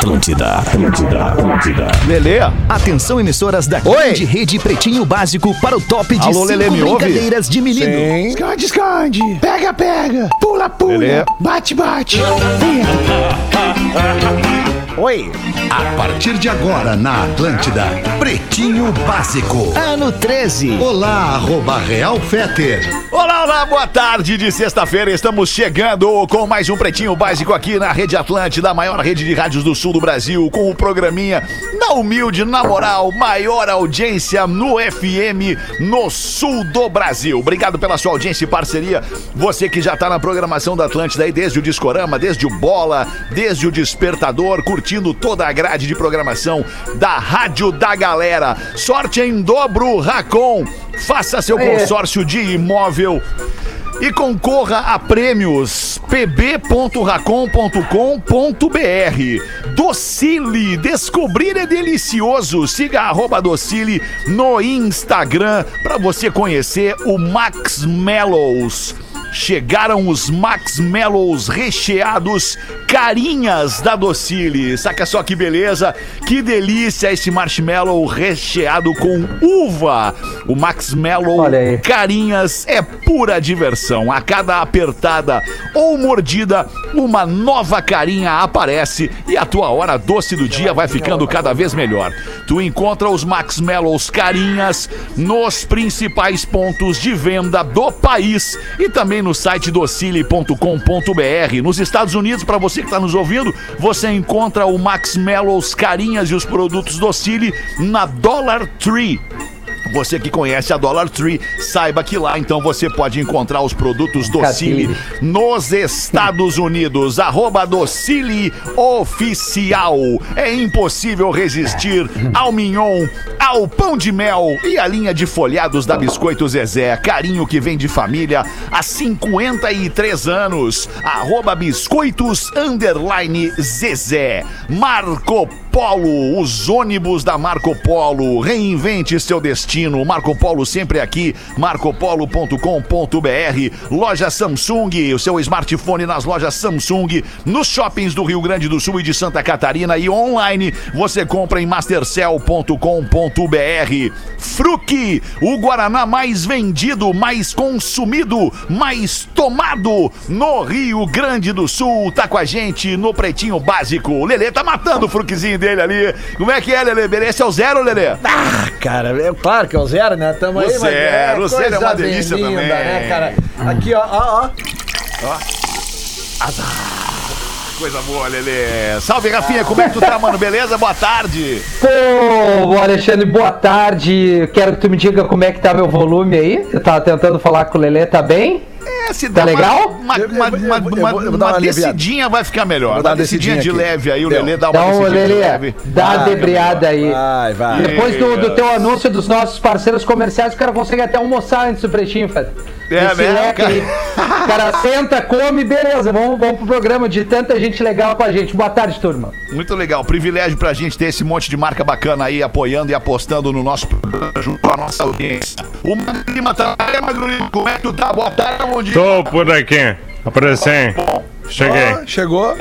Atlântida, Atlântida, Atlântida. Lelê, Atenção, emissoras da Oi. grande rede Pretinho Básico para o top de Alô, cinco Lelê, brincadeiras de menino. Sim. Esconde, esconde. Pega, pega. Pula, pula. Lelê. Bate, bate. Oi. A partir de agora na Atlântida, Pretinho Básico. Ano 13. Olá, arroba Real Feter. Olá, olá, boa tarde de sexta-feira. Estamos chegando com mais um Pretinho Básico aqui na Rede Atlântida, a maior rede de rádios do sul do Brasil, com o programinha na humilde, na moral, maior audiência no FM no sul do Brasil. Obrigado pela sua audiência e parceria. Você que já está na programação da Atlântida aí desde o Discorama, desde o Bola, desde o Despertador, curtindo toda a grade de programação da Rádio da Galera. Sorte em dobro, Racon. Faça seu consórcio de imóvel e concorra a prêmios pb.racon.com.br. Docile, descobrir é delicioso. Siga arroba Docile no Instagram para você conhecer o Max Mellows. Chegaram os Max Mellows recheados, carinhas da Docile. Saca só que beleza, que delícia esse marshmallow recheado com uva. O Max Mellow. Carinhas é pura diversão. A cada apertada ou mordida, uma nova carinha aparece e a tua hora doce do dia vai ficando cada vez melhor. Tu encontra os Max Mellows Carinhas nos principais pontos de venda do país e também no site docile.com.br. Nos Estados Unidos, para você que está nos ouvindo, você encontra o Max Mellows Carinhas e os produtos Docile na Dollar Tree. Você que conhece a Dollar Tree, saiba que lá então você pode encontrar os produtos Docile nos Estados Unidos. Arroba Docile Oficial. É impossível resistir ao mignon, ao pão de mel e à linha de folhados da Biscoito Zezé. Carinho que vem de família há 53 anos. Arroba Biscoitos Underline Zezé. Marco Polo, os ônibus da Marco Polo. Reinvente seu destino. Marco Polo sempre aqui. marcopolo.com.br. Loja Samsung, o seu smartphone nas lojas Samsung, nos shoppings do Rio Grande do Sul e de Santa Catarina e online você compra em mastercell.com.br. Fruc, o Guaraná mais vendido, mais consumido, mais tomado no Rio Grande do Sul. Tá com a gente no Pretinho Básico. O Lelê tá matando o fruquezinho dele ali. Como é que é, Lelê? Merece ao zero, Lelê? Ah, cara, é claro que é o zero, né? Tamo O aí, mas zero, o zero é coisa uma delícia linda, também. né, cara? Aqui, ó, ó, ó. Coisa boa, Lelê. Salve, Rafinha. Como é que tu tá, mano? Beleza? Boa tarde. Pô, Alexandre, boa tarde. Quero que tu me diga como é que tá meu volume aí. Eu tava tentando falar com o Lelê, tá bem? É, se Tá dá legal? Uma, uma, eu- eu- uma, uma- uma uma descidinha vai ficar melhor. Vou dar Uma uma descidinha de leve aí, o. Lelê dá uma Então, descidinha de Lelê, leve. dá a Vai, debreada aí. Vai, vai. Depois do, do teu anúncio dos nossos parceiros comerciais, o cara consegue até almoçar antes do pretinho, Fed. É, né, cara? O cara senta, come, beleza. Vamos, vamos pro programa de tanta gente legal com a gente. Boa tarde, turma. Muito legal. Privilégio pra gente ter esse monte de marca bacana aí apoiando e apostando no nosso programa junto com a nossa audiência. O Magro Lima tá aí. Como é que tu tá? Boa tarde, bom dia. Tô por aqui. Apareci. Cheguei. Ó, chegou.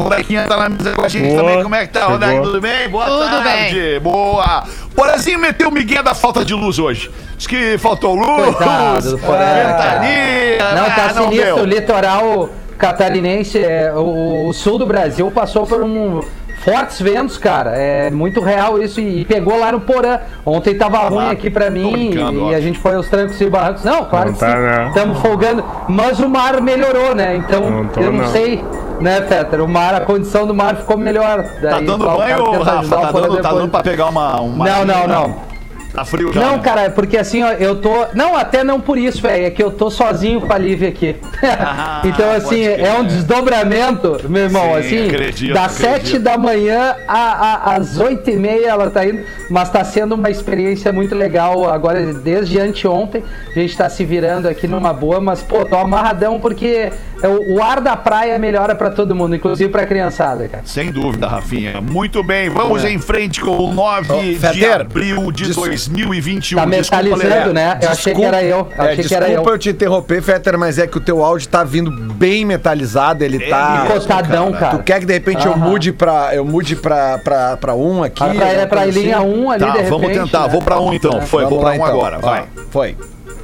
Rodequinha tá na mesa com a gente Boa. também. Como é que tá, Chegou. Rodequinha? Tudo bem? Boa Tudo tarde. Boa. Porazinho meteu o Miguel da falta de luz hoje. Diz que faltou luz. Coitado do Porã, Ventania. Não, tá Ah, não sinistro. deu. O litoral catarinense, é, o, o sul do Brasil passou por um fortes ventos, cara. É muito real isso. E pegou lá no Porã. Ontem tava ruim aqui pra mim e, ó. a gente foi aos trancos e barrancos. Não, claro Não que tá. Estamos folgando. Mas o mar melhorou, né? Então Não tô, eu não, não. sei, né, Peter? O mar, a condição do mar ficou melhor. Tá Daí, dando o cara banho, Rafa? Tá dando, tá dando pra pegar uma... uma Não, não, não. Tá frio. Não, né? cara, é porque assim, ó, eu tô. Não, até não por isso, velho. É que eu tô sozinho com a Lívia aqui. Ah, então, assim, é um desdobramento, meu irmão. Sim, assim, acredito, das sete da manhã a- a- às oito e meia ela tá indo. Mas tá sendo uma experiência muito legal. Agora, desde anteontem, a gente tá se virando aqui numa boa, mas, pô, tô amarradão porque o, o ar da praia melhora pra todo mundo, inclusive pra criançada, cara. Sem dúvida, Rafinha. Muito bem, vamos É. em frente com o 9 Ô, de Fetter, abril de des- 2021. Tá Desculpa, Lelé. né? Eu achei que era eu. Eu É, achei que era eu. desculpa eu te interromper, Fetter, mas é que o teu áudio tá vindo bem metalizado, ele tá... mesmo, Encostadão, cara. Tu quer que de repente eu Aham. mude pra, eu mude pra, pra, pra um aqui? Ah, pra, alguma pra linha assim? 1 ali, Tá, de repente. vamos tentar. né? Vou pra um então. Foi, Vamos vou pra lá, um então. agora, Ó, vai. Foi.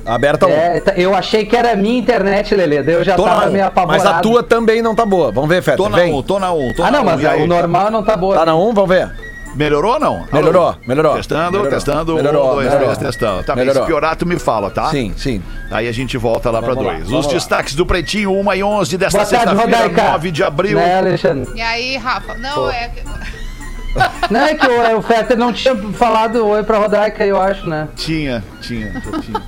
Aberta um. É, tá- eu achei que era a minha internet, Lelê. Daí eu já Tô tava meio apavorado. Mas a tua também não tá boa. Vamos ver, Fetter, Tô na vem. 1, tô na 1, tô Ah, na não, um. mas aí? o normal não tá boa. Tá na 1, vamos ver. Melhorou ou não? Melhorou, Alô? melhorou. Testando, Melhorou. testando. Melhorou, um, dois, melhorou. três, testando. Tá bem, se Melhorou. piorar, tu me fala, tá? Sim, sim. Aí a gente volta lá pra Vamos lá, dois. Os lá. destaques do Pretinho, 1 e 11 desta sexta-feira, Rodaica. 9 de abril. Né, Alexandre? E aí, Rafa? Não, é. Não, é que o, o Fetter não tinha falado oi pra Rodaica, eu acho, né? Tinha, tinha, tinha.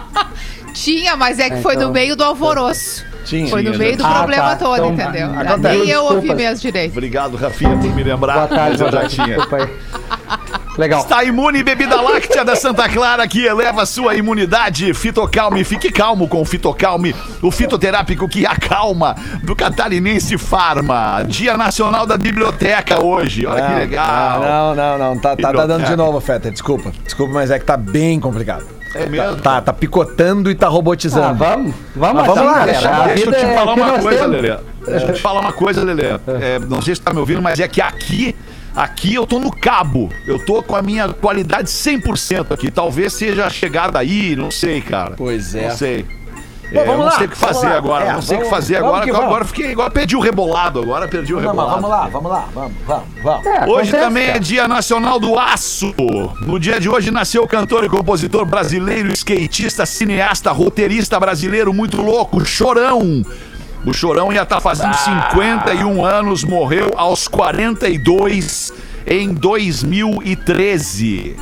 Tinha, mas é que foi então. no meio do alvoroço. Tinha. Foi no Tinha, meio do já. Ah, problema tá. todo, Então, entendeu? acontece. Nem eu ouvi mesmo direito. Obrigado, Rafinha, por me lembrar. Boa tarde, eu já tinha. Legal. Está imune bebida láctea da Santa Clara que eleva sua imunidade. Fitocalme, fique calmo com o Fitocalme, o fitoterápico que acalma do Catarinense Farma. Dia Nacional da Biblioteca hoje. Olha que Não, legal. Não, não, não. Tá, tá, tá dando de novo, Fetter. Desculpa. Desculpa, mas é que tá bem complicado. É mesmo? Tá, tá picotando e tá Ah, robotizando. vamos, vamos, Mas vamos lá, deixa- Deixa eu te é falar que uma coisa, temos. Lelê. Deixa eu te falar uma coisa, Lelê. É, não sei se tá me ouvindo, mas é que aqui, aqui eu tô no cabo. Eu tô com a minha qualidade 100% aqui. Talvez seja a chegada aí, não sei, cara. Pois é. Não sei. Bom, É, vamos eu não lá, sei o que fazer lá. agora. É, não sei o que fazer vamos agora. que Agora, fiquei, agora perdi o rebolado. Agora perdi o rebolado. vamos lá, vamos lá, vamos, vamos, vamos. É, Hoje acontece, também é cara. Dia Nacional do Aço. No dia de hoje nasceu o cantor e compositor brasileiro, skatista, cineasta, roteirista brasileiro muito louco, Chorão. O Chorão ia estar fazendo 51 anos, morreu aos 42 em 2013.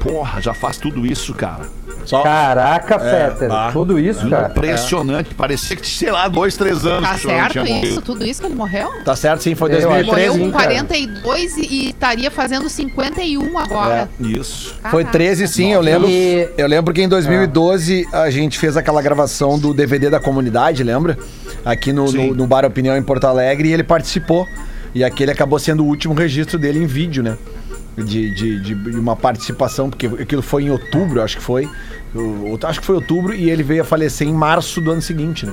Porra, já faz tudo isso, cara. Só. Caraca, Fetter. bah. Tudo isso, cara. Impressionante. Parecia que, sei lá, dois, três anos Tá certo tinha isso? morrido. Tudo isso que ele morreu? Tá certo, sim, foi Eu acho. 2013. Morreu sim, com cara. 42 e, e estaria fazendo 51 agora. Isso. Foi Caraca. 13, sim, eu lembro. E- Eu lembro que em 2012 a gente fez aquela gravação do DVD da comunidade, lembra? Aqui no, no, no Bar Opinião em Porto Alegre e ele participou. E aquele acabou sendo o último registro dele em vídeo, né? De, de, de uma participação, porque aquilo foi em outubro, acho que foi. Eu- acho que foi outubro e ele veio a falecer em março do ano seguinte, né?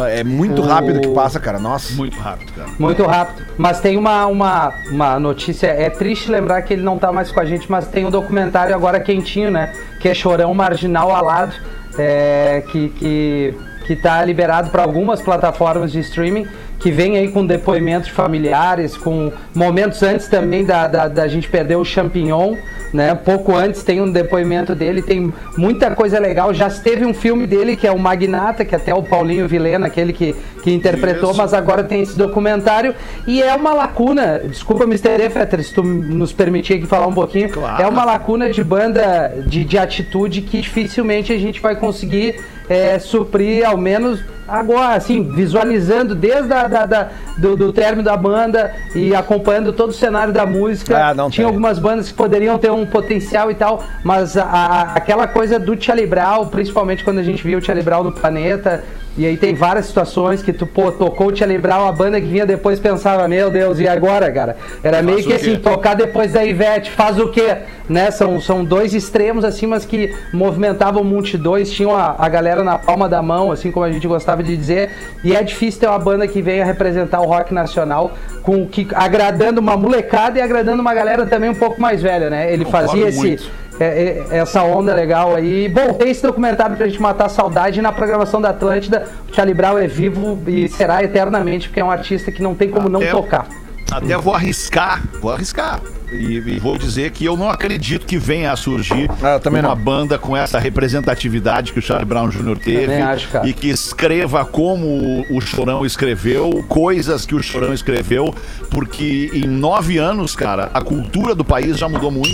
É muito O- rápido que passa, cara. Nossa. Muito rápido, cara. Muito rápido. Mas tem uma, uma, uma notícia. É triste lembrar que ele não tá mais com a gente, mas tem um documentário agora quentinho, né? Que é Chorão Marginal Alado. É, que, que, que tá liberado para algumas plataformas de streaming. Que vem aí com depoimentos de familiares, com momentos antes também da, da, da gente perder o champignon, né? Pouco antes tem um depoimento dele, tem muita coisa legal. Já teve um filme dele que é o Magnata, que até o Paulinho Vilena, aquele que, que interpretou, Isso. mas agora tem esse documentário e é uma lacuna. Desculpa, Mr. E, Fetter, se tu nos permitir aqui falar um pouquinho. Claro. É uma lacuna de banda de, de atitude que dificilmente a gente vai conseguir é, suprir, ao menos agora, assim, visualizando desde a, da, da- do, do término da banda e acompanhando todo o cenário da música. Ah, não Tinha tem. algumas bandas que poderiam ter um potencial e tal, mas a- a- aquela coisa do Charlie Brown, principalmente quando a gente viu o Charlie Brown no planeta, e aí tem várias situações que tu, pô, tocou o Charlie Brown, a banda que vinha depois pensava, meu Deus, e agora, cara? Era meio que assim, tocar depois da Ivete, faz o quê? Né? São, são dois extremos, assim, mas que movimentavam multidões, tinham a, a galera na palma da mão, assim como a gente gostava de dizer, e é difícil ter uma banda que venha representar o rock nacional, com que agradando uma molecada e agradando uma galera também um pouco mais velha, né? Ele Concordo fazia esse, muito. é, é, essa onda legal aí. Bom, tem esse documentário pra gente matar a saudade na programação da Atlântida. O Charlie Brown é vivo e será eternamente, porque é um artista que não tem como não Até- tocar. Até vou arriscar, vou arriscar. E, e vou dizer que eu não acredito que venha a surgir Ah, uma não. banda com essa representatividade que o Charlie Brown Jr. teve acho, e que escreva como o- Chorão escreveu, coisas que o Chorão escreveu, porque em nove anos, cara, a cultura do país já mudou muito.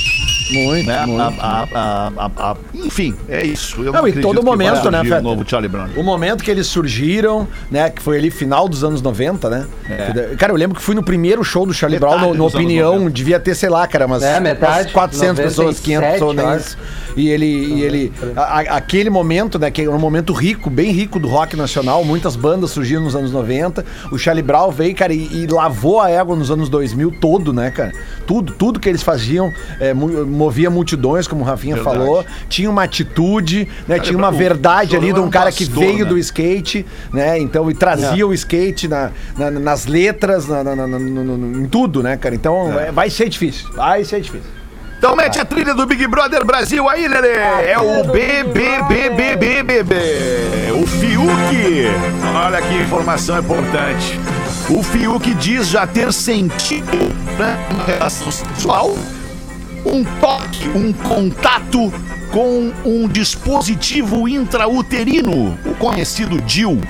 Muito, né? muito. A- a- a- enfim, é isso. Eu Não, e acredito todo momento, né, Feta? o novo Charlie Brown. O momento que eles surgiram, né? Que foi ali final dos anos 90, né? Cara, eu lembro que fui no primeiro show do Charlie Metade Brown, no, no dos anos Opinião, 90. devia ter, sei lá, cara, umas, É, metade, umas 400 pessoas, 500 pessoas, nem 97, isso. E ele, e ele a- aquele momento, né, que era um momento rico, bem rico do rock nacional, muitas bandas surgiram nos anos 90. O Charlie Brown veio, cara, e, e lavou a égua nos anos 2000 todo, né, cara? Tudo, tudo que eles faziam é, movia multidões, como o Rafinha Verdade. falou. Tinha uma atitude, né? Tinha uma verdade ali de um um cara que pastor, veio né? do skate, né? Então, e trazia o skate na, na- nas letras, na- na- na- no- no- no- em tudo, né, cara? Então, é, vai ser difícil. Vai ser difícil. Então mete a trilha do Big Brother Brasil aí, Lelê. É o BBBBBBB. O Fiuk. Olha que informação importante. O Fiuk diz já ter sentido né, uma relação sexual, um toque, um contato com um dispositivo intrauterino, o conhecido DIU.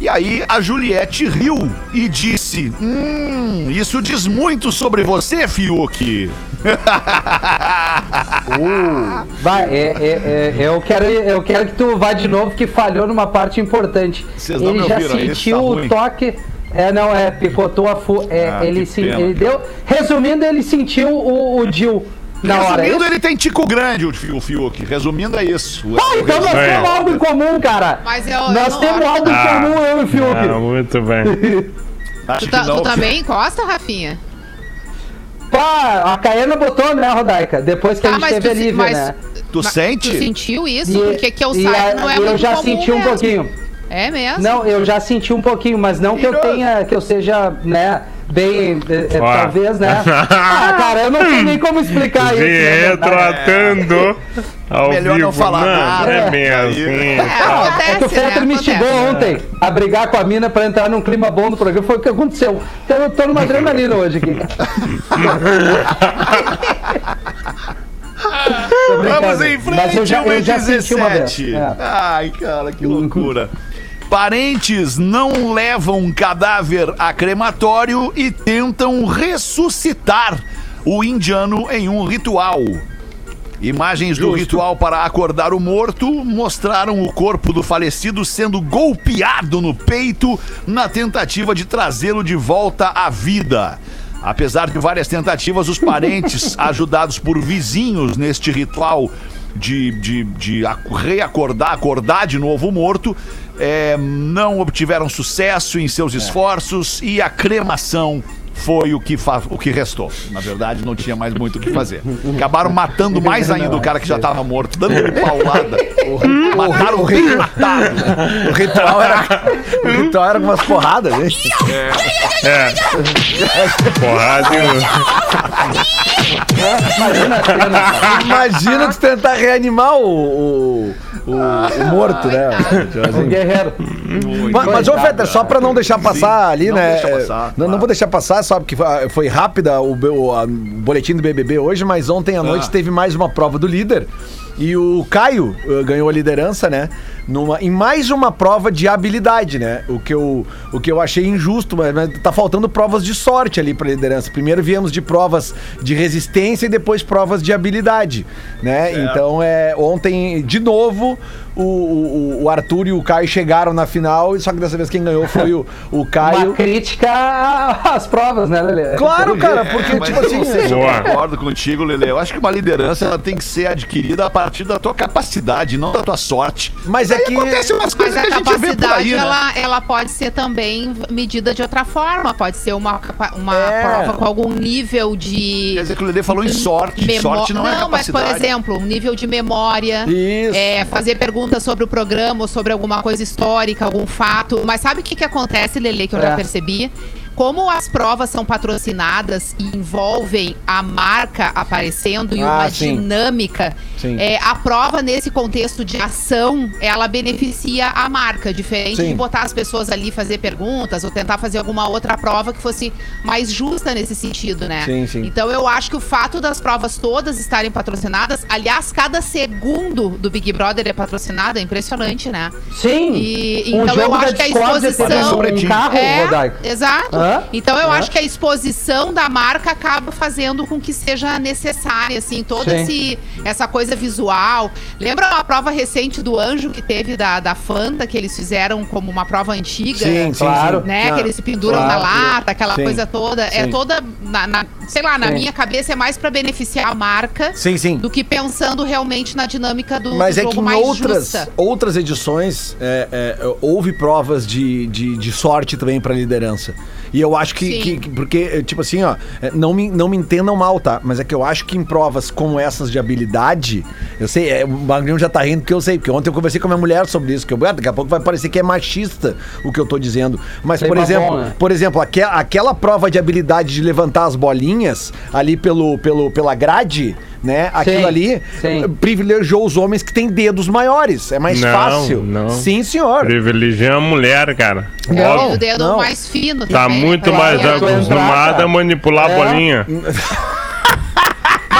E aí a Juliette riu e disse: Hum, isso diz muito sobre você, Fiuk. Vai, é, é, é, eu, quero, eu quero que tu vá de novo, que falhou numa parte importante. Vocês não ele me já ouviram, isso sentiu tá o ruim. toque. É, não, é, picotou a fu. É, Ah, ele, pena, ele deu. Resumindo, ele sentiu o, o Dil na hora. Resumindo, isso? ele tem tico grande, o Fi- o Fiuk. Resumindo, é isso. Ah, então nós É. temos algo em comum, cara. Mas eu- eu nós não temos algo em Ah. comum, eu e o Fiuk. Ah, muito bem. Acho Tu, tá, não, tu também encosta, Rafinha? Pá, a Caena botou, né, Rodaica? Depois que a Tá, gente mas teve tu, a Lívia, né? Tu sente? Tu sentiu isso? E- Porque que eu saiba a- não é eu já comum senti um mesmo. pouquinho. É mesmo? Não, eu já senti um pouquinho, mas não que eu tenha, que eu seja, né, bem, Ó. talvez, né? Ah, cara, eu não sei nem como explicar isso. Né? retratando ao Melhor vivo. não falar nada. É bem É. assim. É, É que o Fetter né? me instigou ontem a brigar com a mina pra entrar num clima bom do programa. Foi o que aconteceu. Então eu tô numa adrenalina hoje aqui. Vamos em frente, Mas eu já, eu já senti uma vez. 17. É. Ai, cara, que loucura. Parentes não levam cadáver a crematório e tentam ressuscitar o indiano em um ritual. Imagens do ritual para acordar o morto mostraram o corpo do falecido sendo golpeado no peito na tentativa de trazê-lo de volta à vida. Apesar de várias tentativas, os parentes, ajudados por vizinhos neste ritual de, de, de ac- reacordar, acordar de novo o morto, eh, não obtiveram sucesso em seus esforços e a cremação foi o que, o que restou. Na verdade, não tinha mais muito o que fazer. Acabaram matando mais ainda o cara que já estava morto, dando paulada. Mataram o rei matado. O ritual era, o ritual era com umas porradas, né? É. Porrada. Imagina tu tentar reanimar o, o, o- o morto, né? O guerreiro. Mas, mas ô, Fetter, só pra não deixar passar ali, não né? deixa é, passar, não, não vou deixar passar, só porque foi- rápida o, o- o boletim do BBB hoje, mas ontem à noite Ah. teve mais uma prova do líder. E o Caio eh, ganhou a liderança, né? Numa, em mais uma prova de habilidade, né? O que eu, o que eu achei injusto, mas, mas tá faltando provas de sorte ali pra liderança. Primeiro viemos de provas de resistência e depois provas de habilidade, né? Então, é, ontem, de novo, o, o, o Arthur e o Caio chegaram na final, só que dessa vez quem ganhou foi o, o Caio. Uma crítica às provas, né, Lelê? Claro, cara, porque, Mas tipo assim. não eu concordo contigo, Lele. Eu acho que uma liderança ela tem que ser adquirida a partir da tua capacidade, não da tua sorte. Mas é que. acontece umas Mas coisas a que a gente vê por capacidade, aí, né? ela, ela pode ser também medida de outra forma. Pode ser uma, uma É. prova com algum nível de... Quer dizer que o Lele falou em sorte. Memó- Sorte não, é mas por capacidade. exemplo, um nível de memória. Isso. É, fazer perguntas sobre o programa ou sobre alguma coisa histórica, algum fato. Mas sabe o que, que acontece, Lele, que eu É. já percebi? Como as provas são patrocinadas e envolvem a marca aparecendo e Ah, uma sim. dinâmica, Sim. é, a prova nesse contexto de ação, ela beneficia a marca, diferente Sim. de botar as pessoas ali fazer perguntas ou tentar fazer alguma outra prova que fosse mais justa nesse sentido, né? Sim, sim. Então eu acho que o fato das provas todas estarem patrocinadas, aliás, cada segundo do Big Brother é patrocinado, é impressionante, né? Sim. E- um então jogo eu acho que a exposição- um carro, É, Rodaica. exato. Ah. Então eu Aham. acho que a exposição da marca acaba fazendo com que seja necessária, assim, toda esse, essa coisa visual. Lembra uma prova recente do Anjo que teve da, da Fanta, que eles fizeram como uma prova antiga? Sim, Claro. Né, Ah, que eles se penduram claro. na lata, aquela Sim, coisa toda. É sim. toda, na, na- sei lá, na Sim. minha cabeça é mais pra beneficiar a marca Sim, sim. do que pensando realmente na dinâmica do, Mas do é jogo que em mais outras, justa. outras edições é, é, houve provas de, de, de sorte também pra liderança. E eu acho que, Sim. que- que- porque, é, tipo assim, ó, é, não me, não me entendam mal, tá? Mas é que eu acho que em provas como essas de habilidade, eu sei, é, o Magrinho já tá rindo porque eu sei, porque ontem eu conversei com a minha mulher sobre isso, que eu, ah, daqui a pouco vai parecer que é machista o que eu tô dizendo. Mas, Sei por exemplo, bom, né? por exemplo, aque- aquela prova de habilidade de levantar as bolinhas ali pelo, pelo, pela grade, né? Aquilo ali sim. eh, privilegiou os homens que têm dedos maiores. É mais Não, fácil. não. Sim, senhor. Privilegia a mulher, cara. Óbvio. o dedo não. mais fino. Tá também, muito mais acostumada a manipular É. a bolinha.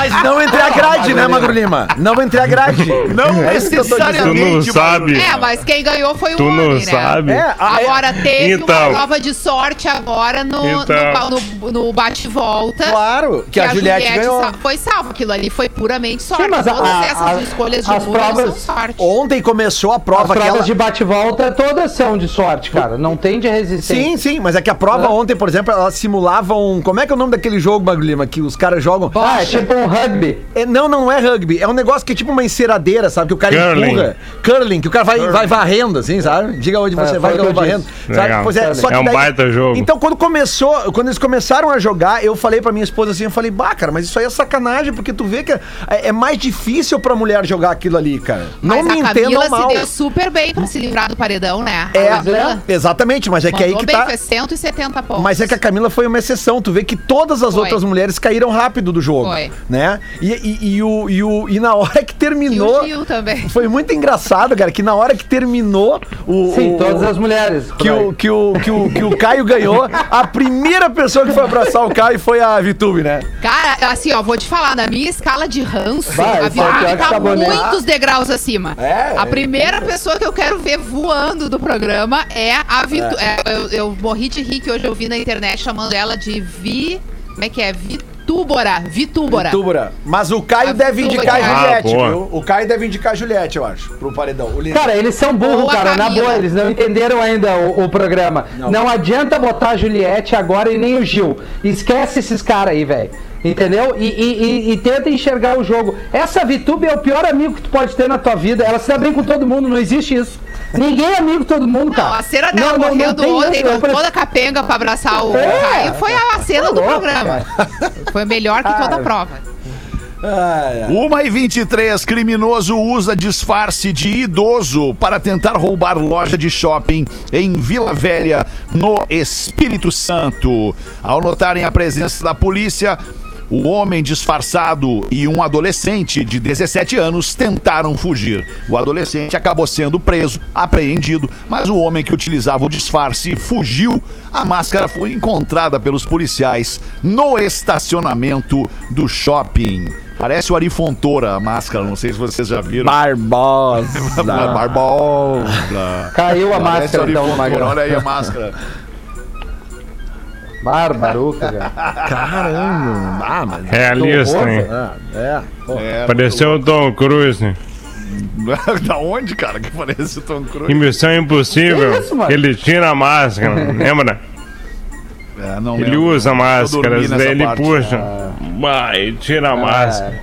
Mas não entre a grade, né, Magro Lima? Não entre a grade. Não é que tô Tu não sabe. É, mas quem ganhou foi o Tu homem, não né? sabe. É, a- Agora teve Então. uma prova de sorte agora no, Então. no, no- no bate-volta. Claro, que, a, Juliette, ganhou. sa- foi salva. Aquilo ali foi puramente sorte. mas a- Todas a- essas a- escolhas de as provas- são sorte. Ontem começou a As prova provas aquela. de bate-volta todas são de sorte, cara. Não tem de resistência. Sim, sim, mas é que a prova É. ontem, por exemplo, ela simulava um. Como é que é o nome daquele jogo, Magro Lima? Que os caras jogam. Ah, é tipo um rugby. É, não, não é rugby. É um negócio que é tipo uma enceradeira, sabe? Que o cara Curling. empurra. Curling, que o cara vai, vai varrendo, assim, sabe? Diga onde você É, vai que eu varrendo. Sabe? Pois é, só que É um daí- baita jogo. Então, quando começou, quando eles começaram a jogar, eu falei pra minha esposa assim, eu falei, bah, cara, mas isso aí é sacanagem, porque tu vê que é, é mais difícil pra mulher jogar aquilo ali, cara. Não Mas me a Camila entendam se mal. deu super bem pra se livrar do paredão, né? É, exatamente, mas é que aí que bem, tá. foi 170 pontos. Mas é que a Camila foi uma exceção. Tu vê que todas as Foi. outras mulheres caíram rápido do jogo. Foi. Né? E, e, e o, e, o, e na hora que E terminou. o Gil também. Foi muito engraçado, cara, que na hora que terminou o. Sim, o- todas as mulheres. Que o, que, o, que, o, que o Caio ganhou, a primeira pessoa que foi abraçar o Caio foi a Vitube, né? Cara, assim, ó, vou te falar, na minha escala de ranço, Vai, a é Vitube tá sabonete. muitos degraus acima. É, a é. primeira pessoa que eu quero ver voando do programa é a Vitube. eu, eu morri de rir que hoje eu vi na internet chamando ela de Vi... Como é que é? Vitúbora. Vitúbora. Vitúbora. Mas o Caio A deve Vitube indicar a é- Juliette, Ah, boa. viu? O Caio deve indicar a Juliette, eu acho, pro paredão. O. Cara, eles são burros, Boa, cara. Na Camila. boa, eles não entenderam ainda o, o programa. Não. adianta botar a Juliette agora e nem o Gil. Esquece esses caras aí, velho. Entendeu? E, e, e- e tenta enxergar o jogo. Essa Vitube é o pior amigo que tu pode ter na tua vida. Ela se dá bem com todo mundo, não existe isso. Ninguém é amigo de todo mundo, cara. Não, a cena dela morrendo tem ontem, isso, eu com pre- toda capenga pra abraçar o É. Caio, foi a cena Tá do louco, programa. Foi melhor que toda a prova. Ai, ai. Uma e 23, criminoso usa disfarce de idoso para tentar roubar loja de shopping em Vila Velha, no Espírito Santo. Ao notarem a presença da polícia, o homem disfarçado e um adolescente de 17 anos tentaram fugir. O adolescente acabou sendo preso, apreendido, mas o homem que utilizava o disfarce fugiu. A máscara foi encontrada pelos policiais no estacionamento do shopping. Parece o Ari Fontoura a máscara, não sei se vocês já viram. Barbosa. Barbosa. Caiu a Parece máscara, então, Magrão. Olha aí a máscara. Barbaruca, cara. Caramba. Ah, mas... Realista, horror, hein? Ah, é. É, Pareceu o Tom Cruise. né? da onde, cara, que parece o Tom Cruise? Em Missão Impossível, Que isso, ele tira a máscara, lembra? É, não Ele lembro. usa dormi nessa daí ele parte. puxa. Vai, tira a máscara. É.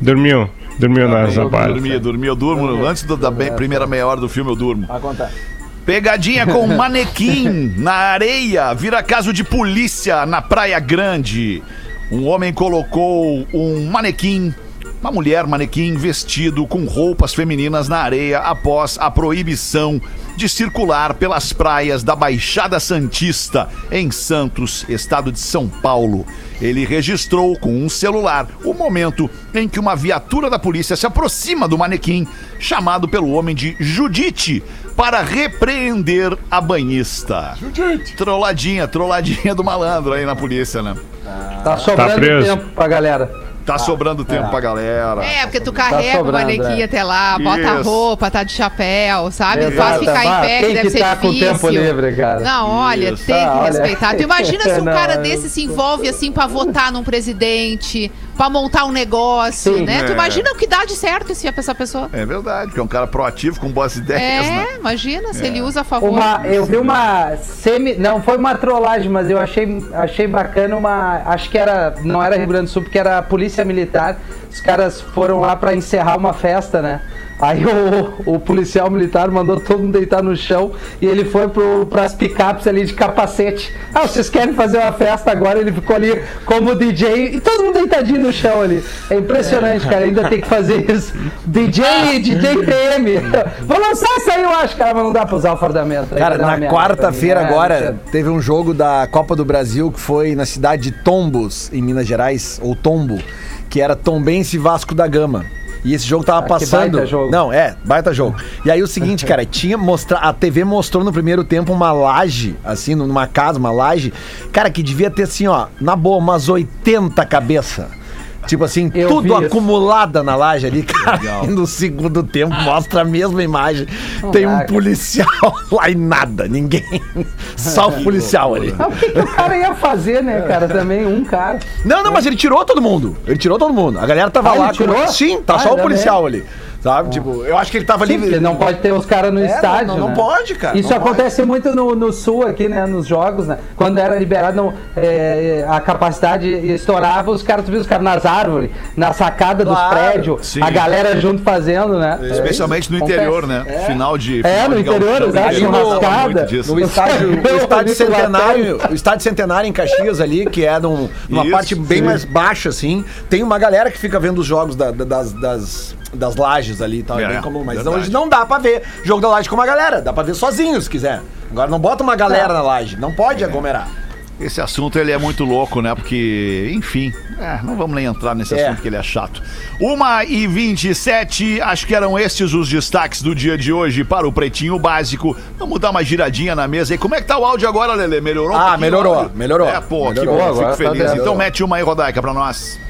Dormiu, dormiu nessa eu parte. Dormi, dormi, eu durmo. Antes do- da be- primeira meia hora do filme, eu durmo. Acontece. Pegadinha com manequim na areia, vira caso de polícia na Praia Grande. Um homem colocou um manequim, uma mulher manequim vestido com roupas femininas na areia após a proibição de circular pelas praias da Baixada Santista em Santos, estado de São Paulo. Ele registrou com um celular o momento em que uma viatura da polícia se aproxima do manequim, chamado pelo homem de Judite, para repreender a banhista. Judite! Trolladinha, trolladinha do malandro aí na polícia, né? Tá sobrando preso. tempo pra galera. Tá sobrando tempo pra galera. É, porque tu carrega o sobrando, manequim é. até lá, bota a Isso. roupa, tá de chapéu, sabe? Exato, Faz ficar em pé, que deve que ser tá com difícil. tempo livre, cara? Não, olha, Isso. tem que Ah, olha. respeitar. Tu imagina se um cara eu- desse se envolve assim pra votar num presidente, pra montar um negócio, Sim. né? É. Tu imagina o que dá de certo esse, essa pessoa. É verdade, porque é um cara proativo, com boas ideias, né? É, imagina se ele usa a favor. Uma, eu vi uma semi, não foi uma trollagem, mas eu achei, achei bacana uma, acho que era, não era Rio Grande do Sul, porque era a polícia militar. Os caras foram lá pra encerrar uma festa, né? Aí o, o policial militar mandou todo mundo deitar no chão e ele foi pro, pras picapes ali de capacete. Ah, vocês querem fazer uma festa agora? Ele ficou ali como DJ e todo mundo deitadinho no chão ali. É impressionante, cara. Ainda tem que fazer isso. DJ, DJ PM. Vou lançar isso aí, eu acho, cara, mas não dá pra usar o fardamento. Cara, na quarta-feira mim. É, agora teve um jogo da Copa do Brasil que foi na cidade de Tombos, em Minas Gerais, ou Tombo, que era Tombense Vasco da Gama. E esse jogo tava Ah, passando. baita jogo. Não, é, baita jogo. E aí o seguinte, cara, tinha mostrar, a TV mostrou no primeiro tempo uma laje, assim, numa casa, uma laje, cara, que devia ter assim, ó, na boa, umas 80 cabeças. Tipo assim, Eu tudo isso. acumulada na laje ali, cara. E no segundo tempo mostra a mesma imagem. Tem um policial lá e nada, ninguém. Só o policial ali. Mas o que, que o cara ia fazer, né, cara? Também um cara. Não, não, mas ele tirou todo mundo. Ele tirou todo mundo. A galera tava Ah, lá. ele tirou? Com... Sim, tá Ah, só o ainda policial ali. Sabe? Tipo, eu acho que ele tava Sim, porque não pode ter os caras no É, estádio. não- não né? pode, cara, Isso não acontece muito no, no sul aqui, né? Nos jogos, né? Quando era liberado não, é, a capacidade estourava, os caras, tu viu os caras nas árvores, na sacada dos Claro, prédios, sim. a galera junto fazendo, né? Especialmente no Acontece. interior, né? Final de. É, final no de interior, gauchão, exato, churrascada. No estádio, o estádio centenário, o estádio centenário em Caxias ali, que é num- numa Isso, parte bem sim. mais baixa, assim. Tem uma galera que fica vendo os jogos da- da- das, das, das lajes ali e tal. É, É, bem comum, mas verdade. hoje não dá pra ver jogo da laje com uma galera. Dá pra ver sozinho se quiser. Agora não bota uma galera na laje. Não pode aglomerar. Esse assunto ele é muito louco, né? Porque, enfim, é, não vamos nem entrar nesse É. assunto que ele é chato. 1 e 27, acho que eram estes os destaques do dia de hoje para o Pretinho Básico. Vamos dar uma giradinha na mesa aí. Como é que tá o áudio agora, Lelê? Melhorou um Ah, o melhorou, melhorou. É, pô, que Melhorou, bom, agora fico tá feliz. dando. Então mete uma aí, Rodaica, pra nós.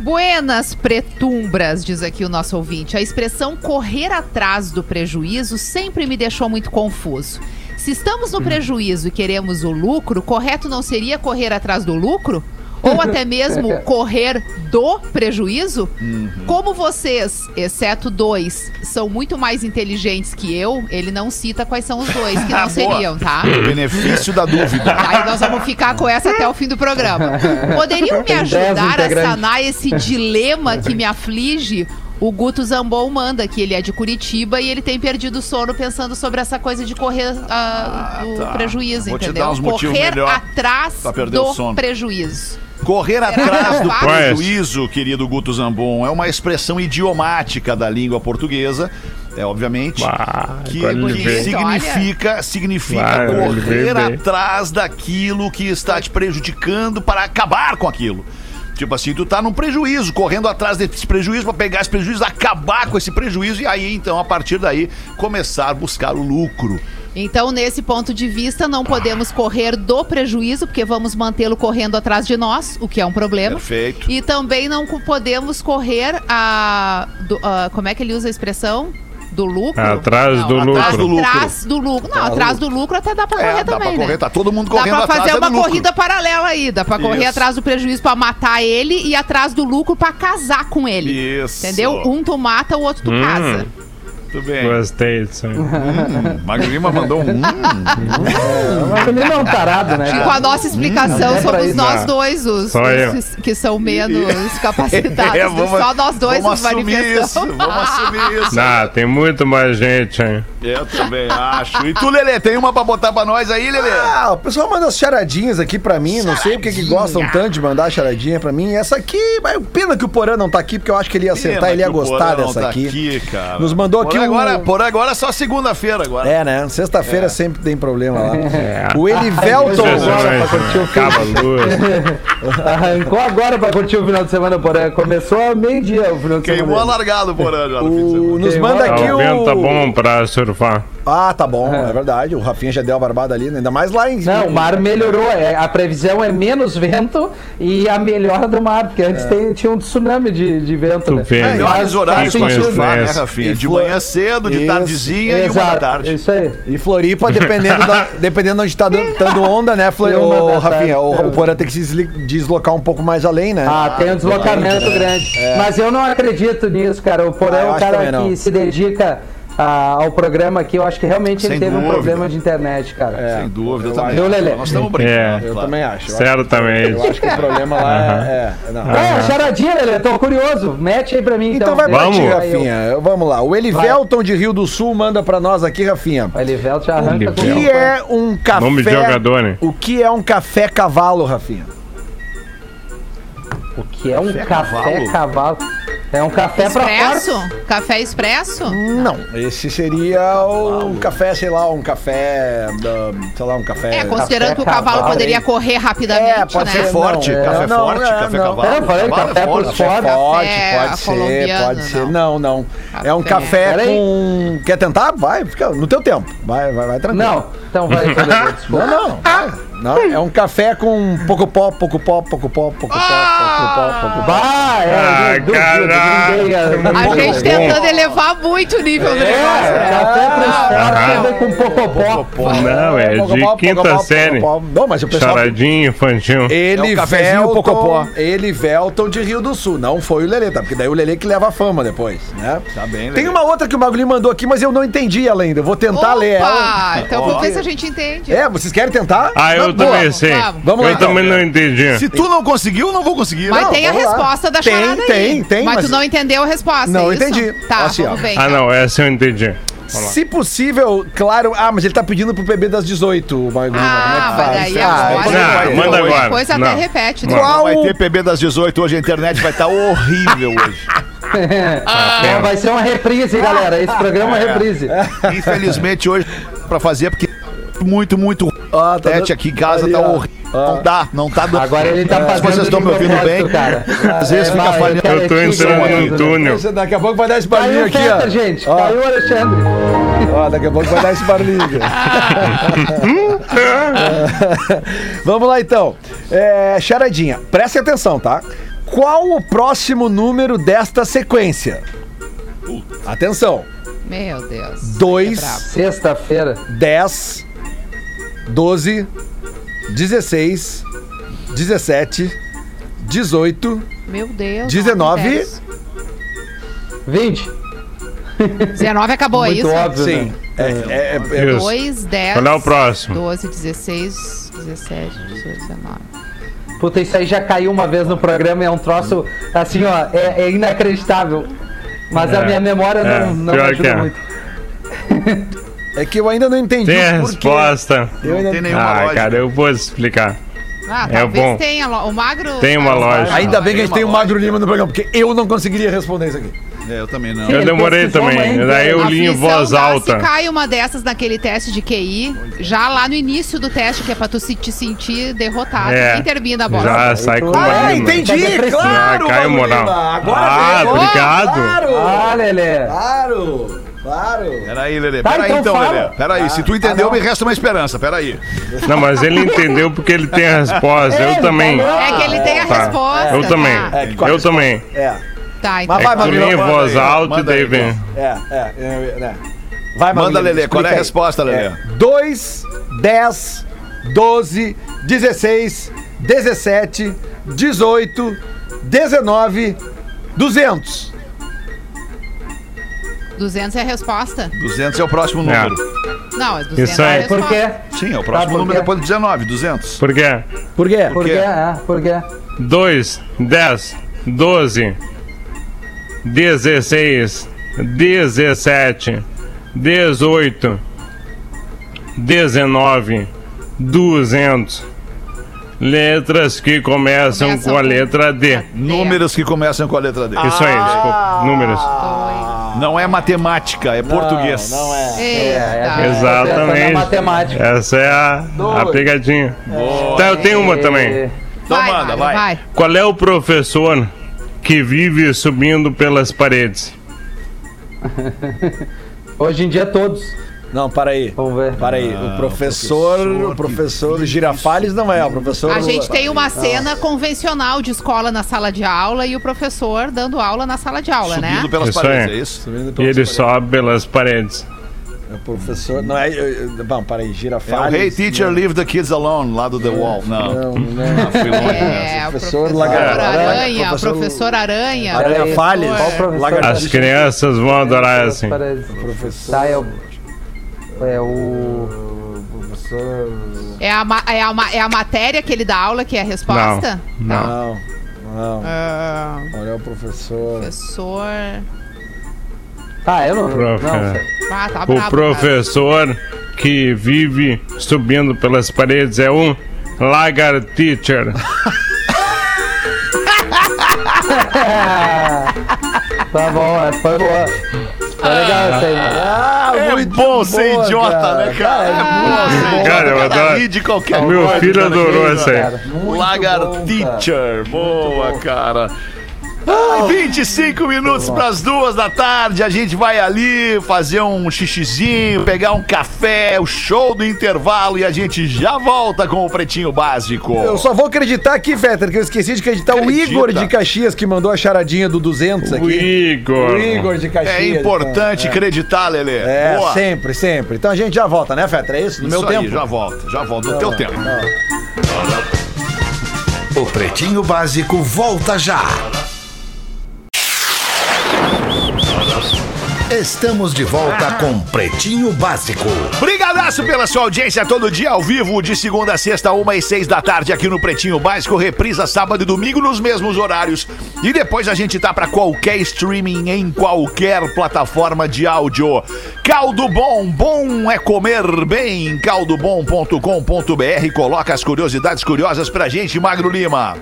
Buenas pretumbras, diz aqui o nosso ouvinte. A expressão correr atrás do prejuízo sempre me deixou muito confuso. Se estamos no prejuízo e queremos o lucro, correto não seria correr atrás do lucro? Ou até mesmo correr do prejuízo? Como vocês, exceto dois, são muito mais inteligentes que eu, ele não cita quais são os dois que não seriam, tá? Benefício da dúvida. Aí nós vamos ficar com essa até o fim do programa. Poderiam me ajudar a sanar esse dilema que me aflige? O Guto Zambon manda que ele é de Curitiba e ele tem perdido o sono pensando sobre essa coisa de correr ah, do tá. prejuízo, Vou te entendeu? dar uns motivos correr melhor atrás o do sono. prejuízo. Correr atrás do prejuízo, querido Guto Zambon, é uma expressão idiomática da língua portuguesa. É, obviamente, Bah, que, que significa, significa veio correr atrás daquilo que está te prejudicando para acabar com aquilo. Tipo assim, tu tá num prejuízo, correndo atrás desse prejuízo para pegar esse prejuízo, acabar com esse prejuízo e aí, então, a partir daí, começar a buscar o lucro. Então, nesse ponto de vista, não podemos correr do prejuízo, porque vamos mantê-lo correndo atrás de nós, o que é um problema. Perfeito. E também não podemos correr a. do- a- como é que ele usa a expressão? Do lucro? Atrás do Não, Atrás do lucro. lucro. Atrás do lucro. Não, atrás do lucro até dá pra correr É, dá também, pra correr, né? tá todo mundo Dá correndo pra atrás fazer é do uma lucro. corrida paralela aí. Dá pra correr Isso. atrás do prejuízo pra matar ele e atrás do lucro pra casar com ele. Isso. Entendeu? Um tu mata, o outro tu Hum. casa. Tudo bem. Gostei disso aí. Hum, Magro Lima mandou um. hum. Mas ele não é um tarado, né? E cara? com a nossa explicação, é pra somos nós Ah, dois os, os que são menos capacitados. É, vamos- só nós dois vamos nos assumir isso, vamos assumir isso. Ah, tem muito mais gente, hein? Eu também acho. E tu, Lelê, tem uma pra botar pra nós aí, Lelê? Ah, o pessoal manda as charadinhas aqui pra mim. Não sei porque que gostam tanto de mandar charadinha pra mim. Essa aqui, mas pena que o Porã não tá aqui, porque eu acho que ele ia acertar, ele ia o gostar Porã não dessa tá aqui. cara. Nos mandou aqui por um- agora, Por agora é só segunda-feira agora. É, né? Sexta-feira sempre tem problema lá. É. O Elivelton. Ai, agora pra curtir o. Arrancou agora pra curtir o final de semana, porém. Começou meio-dia o final de Queimou semana. alargado, Porã, já no fim de O, semana. nos manda? Ah, aqui o vento tá o. bom pra surfar. Ah, tá bom, é. verdade. O Rafinha já deu a barbada ali, né? ainda mais lá em. Não, o mar melhorou. É, a previsão é menos vento e a melhora do mar, porque antes tem- tinha um tsunami de, de vento, né? vê. É, os horários pra sentido, surfar, né, né? Rafinha? E De manhã cedo, de Isso. tardezinha e uma da Exato, tarde. isso aí. E Floripa, dependendo, da, dependendo de onde tá dando, dando onda, né, Flor... Uma Ô, Rafinha? tarde. O, o Porã tem que se deslocar um pouco mais além, né? Ah, tem um deslocamento grande. Mas eu não acredito nisso, cara. O Porã Ah, é um cara que se dedica a- ao programa aqui. Eu acho que realmente ele Sem teve um dúvida. problema de internet, cara. Sem dúvida, eu eu também. Lelê. Nós estamos É. brincando. Eu claro. também acho. Certamente. eu acho que o problema lá é. é- não. É, charadinha, Lelê. Tô curioso. Mete aí pra mim, então. Então vai pra ti, Rafinha. Vamos lá. O Elivelton de Rio do Sul manda pra nós aqui, Rafinha. O Elivelto já arranca Elivelto. O que é um café. Nome de jogador, né? O que é um café cavalo, Rafinha? O que é um Café café cavalo? cavalo? É um café pra Expresso? forte. Café expresso? Não. Esse seria um café, sei lá, um café. da- sei lá, um café. É, considerando que o cavalo, cavalo poderia hein? correr rapidamente, É, pode né? ser Forte, Não, café é, não, forte, é, café não. cavalo. É, eu falei, Cavalo café Café fortes. forte, Café pode ser, pode ser. não. Não, não. É um Café. café Peraí. com. Quer tentar? Vai, fica no teu tempo. Vai, vai, vai tranquilo. Não, então vai. Não, não. vai. Não, é um café com pouco pó, pouco pó, pouco pó, pouco pó, pó. Bah, é, Ah, caralho. é, A gente tentando elevar muito o nível do negócio. É, café pros fortes Aham. também com pocopó. Não, é de quinta série. Não, mas o pessoal. Charadinho infantil. Ele É Pocopó. Ele Velton de Rio do Sul. Não foi o Lelê, tá? Porque daí o Lelê que leva a fama depois, né? Tá bem, Tem uma outra que o Bagulho mandou aqui, mas eu não entendi ela ainda. Eu vou tentar ler ela. Então vamos ver se a gente entende. É, vocês querem tentar? Ah, eu também sei. vamos. Lá, eu então. também não entendi. Se tu não conseguiu, eu não vou conseguir. Mas Não, tem a lá. resposta da Tem, charada aí. tem, tem, Mas, mas- tu não entendeu a resposta, Não é isso? entendi. Tá, Assim, vamos ver. Ah, então. não, essa eu entendi. Se possível, claro. Ah, mas ele tá pedindo pro PB das 18, Bagulho. Ah, Como é que mas faz? daí Ah, agora- então Não, vai manda hoje. agora. Depois até Não. repete, né? Não. Qual- Vai ter PB das 18 hoje, a internet vai estar horrível hoje. É, vai ser uma reprise, galera. Esse programa é uma reprise. Infelizmente hoje pra fazer, porque muito, muito Ah, tá tete aqui em casa Ali, tá horrível. Não dá, não tá dando. Agora ele tá fazendo vocês estão me ouvindo bem, cara. às vezes É, fica vai, falhando. Eu tô entrando num túnel. Daqui a pouco vai dar esse barulhinho Caiu o aqui, ó. gente. Ó. Caiu o Alexandre. Ó, daqui a pouco vai dar esse barulhinho. aqui. Vamos lá então. É, charadinha, preste atenção, tá? Qual o próximo número desta sequência? Atenção. Meu Deus. 2, É. Sexta-feira. 10, 12, 16, 17, 18, Meu Deus. 19. 10. 20. 19 acabou, é Muito isso? óbvio, sim. né? É, é, é, Isso. 2, 10. Qual é o próximo? 12, 16, 17, 18, 19. Puta, isso aí já caiu uma vez no programa e é um troço, assim, ó, é, é inacreditável. Mas a É, minha memória é, não, não pior ajuda que é. muito. é que eu ainda não entendi Tem a o porquê. resposta. Eu ainda- Não tem nenhuma Ah, lógica. cara, eu vou explicar. Ah, É talvez bom. tenha. O magro. Tem uma lógica. Ainda bem que a gente Tem o Magro Lima no programa, porque eu não conseguiria responder isso aqui. É, eu também não. Eu demorei também. Daí eu li em voz alta. Se cai uma dessas naquele teste de QI, já lá no início do teste, que é pra tu se, te sentir derrotado. É. Quem termina a bola? Já sai com Ah, uma Ah, entendi, Tá claro, Ah, caiu Magro moral. Agora Ah, obrigado. Claro, Ah, Lelê. claro, claro. Peraí, Lelê. Tá, Peraí, então então, fala. Lelê. Peraí. Se tu entendeu, me resta uma esperança. Peraí. Não, mas ele entendeu porque ele tem a resposta. É, Eu também. É que ele tem a Tá. resposta. Eu também. tá? É, qual a Eu também. É, Tá, então. Mas vai, É tu Magro, lê em manda voz alta e manda daí aí, vem. é, é, é, é. Vai, Magro Manda, Lelê. Qual é a resposta, Lelê? 2, 10, 12, 16, 17, 18, 19, 200. 200 é a resposta? 200 é o próximo número. Não, é 200 Isso é a aí. resposta. Por quê? Sim, é o próximo por número quê? depois do 19. 200. Por quê? Por quê? Por quê? quê? É, por quê? 2, 10, 12, 16, 17, 18, 19, 200. Letras que começam, Começam com a com- letra D. Números que começam com a letra D. Isso aí, desculpa. Números. Não é matemática, é português. Não é. Exatamente. Essa é matemática. Essa é a, a pegadinha. Tá, eu tenho uma também. Então Vai, manda, Mário, vai. Qual é o professor que vive subindo pelas paredes? Hoje em dia todos. Não, para aí. Vamos ver. Para aí. Ah, o professor, o professor Girafales não é, o professor. A gente tem uma cena convencional de escola na sala de aula e o professor dando aula na sala de aula, né? Subindo pelas Isso paredes, aí. é isso? E ele sobe pelas paredes. É o professor. Não é. eu- eu- Bom, para aí, É o Girafales. Hey Teacher, não. Leave the Kids Alone, lá do The Wall. Não. Não, não. Ah, fui longe nessa. É, o Professor professor Lagarto. Aranha, o Professor- professor Aranha. Aranha professor- professor? Lagartixa. As crianças vão adorar assim. Professor. Tá, é o. É o. Professor. É a, é, a, é a matéria que ele dá aula que é a resposta? Não. Não, não. Ah, Olha o professor. professor. Ah, eu não. Profe- Não, sei. Ah, tá O brabo, professor que vive subindo pelas paredes é um lagar teacher. Tá bom, é, foi boa. Foi legal essa aí. Ah, É bom ser boa, idiota, cara. né, cara? É bom ser idiota. Cara, eu de qualquer Meu filho cara, adorou essa aí. Cara, muito Lagar bom, cara. Teacher. Boa, cara. Ai, 25 minutos para as duas da tarde. A gente vai ali fazer um xixizinho, pegar um café, o show do intervalo e a gente já volta com o Pretinho Básico. Eu só vou acreditar aqui, Fetter, que eu esqueci de acreditar o Acredita. Igor de Caxias que mandou a charadinha do 200 O aqui. Igor. O Igor de Caxias. É importante então, acreditar, Lelê. É, Boa. sempre, sempre. Então a gente já volta, né, Fetter? É isso? No Isso meu aí, tempo? já volta, já volta, no teu tempo. O Pretinho Básico volta já. Estamos de volta com Pretinho Básico. Brigadaço pela sua audiência todo dia ao vivo, de segunda a sexta, uma e seis da tarde aqui no Pretinho Básico, reprisa sábado e domingo nos mesmos horários. E depois a gente tá pra qualquer streaming em qualquer plataforma de áudio. Caldo Bom, bom é comer bem. caldobom.com.br coloca as curiosidades curiosas pra gente, Magro Lima.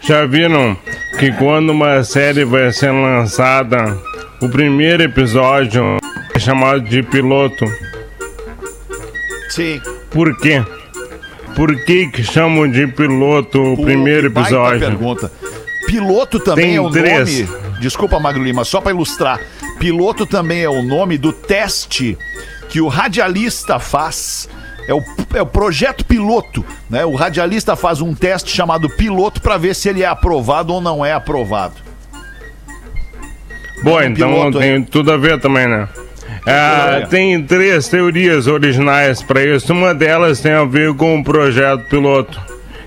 Já viram que quando uma série vai ser lançada, o primeiro episódio é chamado de piloto? Sim. Por quê? Por que que chamam de piloto o primeiro Que baita episódio? pergunta. Piloto também Tem é o três. nome. Desculpa, Magro Lima, só pra ilustrar. Piloto também é o nome do teste que o radialista faz. É o, é o projeto piloto, né? O radialista faz um teste chamado piloto pra ver se ele é aprovado ou não é aprovado. Bom, então tem tudo a ver também, né? Ah, tem três teorias originais para isso. Uma delas tem a ver com o projeto piloto,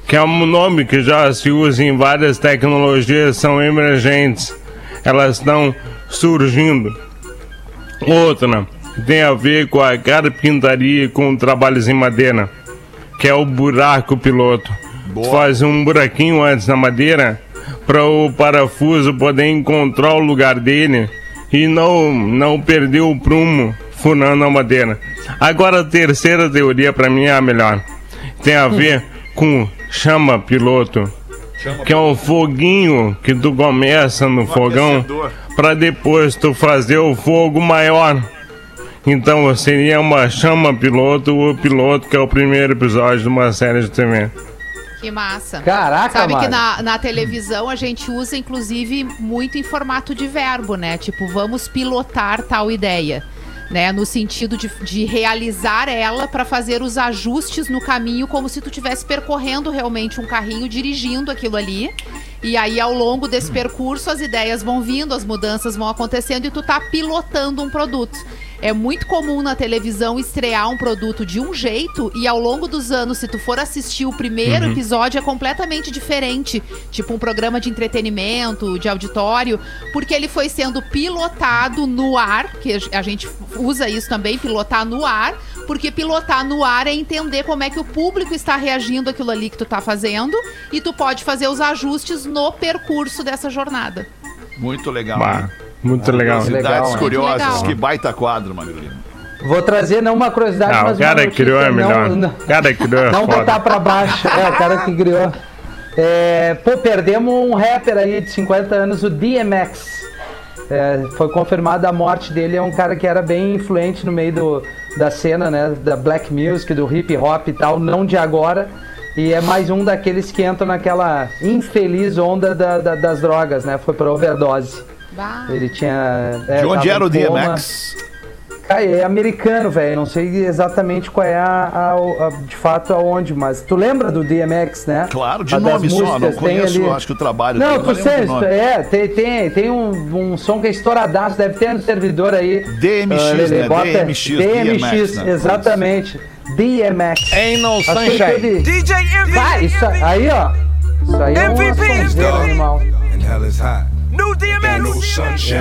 que é um nome que já se usa em várias tecnologias, são emergentes. Elas estão surgindo. Outra tem a ver com a carpintaria e com trabalhos em madeira, que é o buraco piloto. Tu faz um buraquinho antes na madeira para o parafuso poder encontrar o lugar dele e não, não perder o prumo furando a madeira. Agora a terceira teoria para mim é a melhor. Tem a ver com chama piloto, que é um foguinho que tu começa no fogão para depois tu fazer o fogo maior. Então seria uma chama piloto, o piloto que é o primeiro episódio de uma série de TV. Que massa. Caraca, Sabe que mano. na, na televisão a gente usa, inclusive, muito em formato de verbo, né? Tipo, vamos pilotar tal ideia. Né, no sentido de, de realizar ela para fazer os ajustes no caminho, como se tu estivesse percorrendo realmente um carrinho, dirigindo aquilo ali. E aí, ao longo desse percurso, as ideias vão vindo, as mudanças vão acontecendo e tu tá pilotando um produto. É muito comum na televisão estrear um produto de um jeito e ao longo dos anos, se tu for assistir o primeiro episódio, é completamente diferente. Tipo um programa de entretenimento, de auditório, porque ele foi sendo pilotado no ar, que a gente usa isso também, pilotar no ar, porque pilotar no ar é entender como é que o público está reagindo àquilo ali que tu tá fazendo e tu pode fazer os ajustes no percurso dessa jornada. Muito legal. Bah, né? Muito legal. Curiosidades Legal, né? curiosas. Legal. Que baita quadro, Lima. Vou trazer não uma curiosidade, Ah, mas o cara uma que criou é melhor. Não, não, O cara que criou é não botar foda. pra baixo. É, o cara que criou. É, pô, perdemos um rapper aí de 50 anos, o DMX. É, foi confirmada a morte dele, é um cara que era bem influente no meio do, da cena, né? Da black music, do hip hop e tal, não de agora. E é mais um daqueles que entram naquela infeliz onda da- da- das drogas, né? Foi por overdose. Bah. Ele tinha. é, De onde era o. DMX? Cara, é americano, velho. Não sei exatamente qual é a, a- a- de fato aonde, mas tu lembra do DMX, né? Claro, de A das nome só, não conheço, ali- acho que o trabalho Não, dele, tu sei, é, tem, tem, tem um, um som que é estouradaço, deve ter no servidor aí. DMX, Ah, Lelê, né? bota DMX, DMX, né? exatamente. DMX. Ain't no sunshine. DJ MVP. Ah, isso aí, ó. Isso aí é uma MVP, New DMX. Sunshine.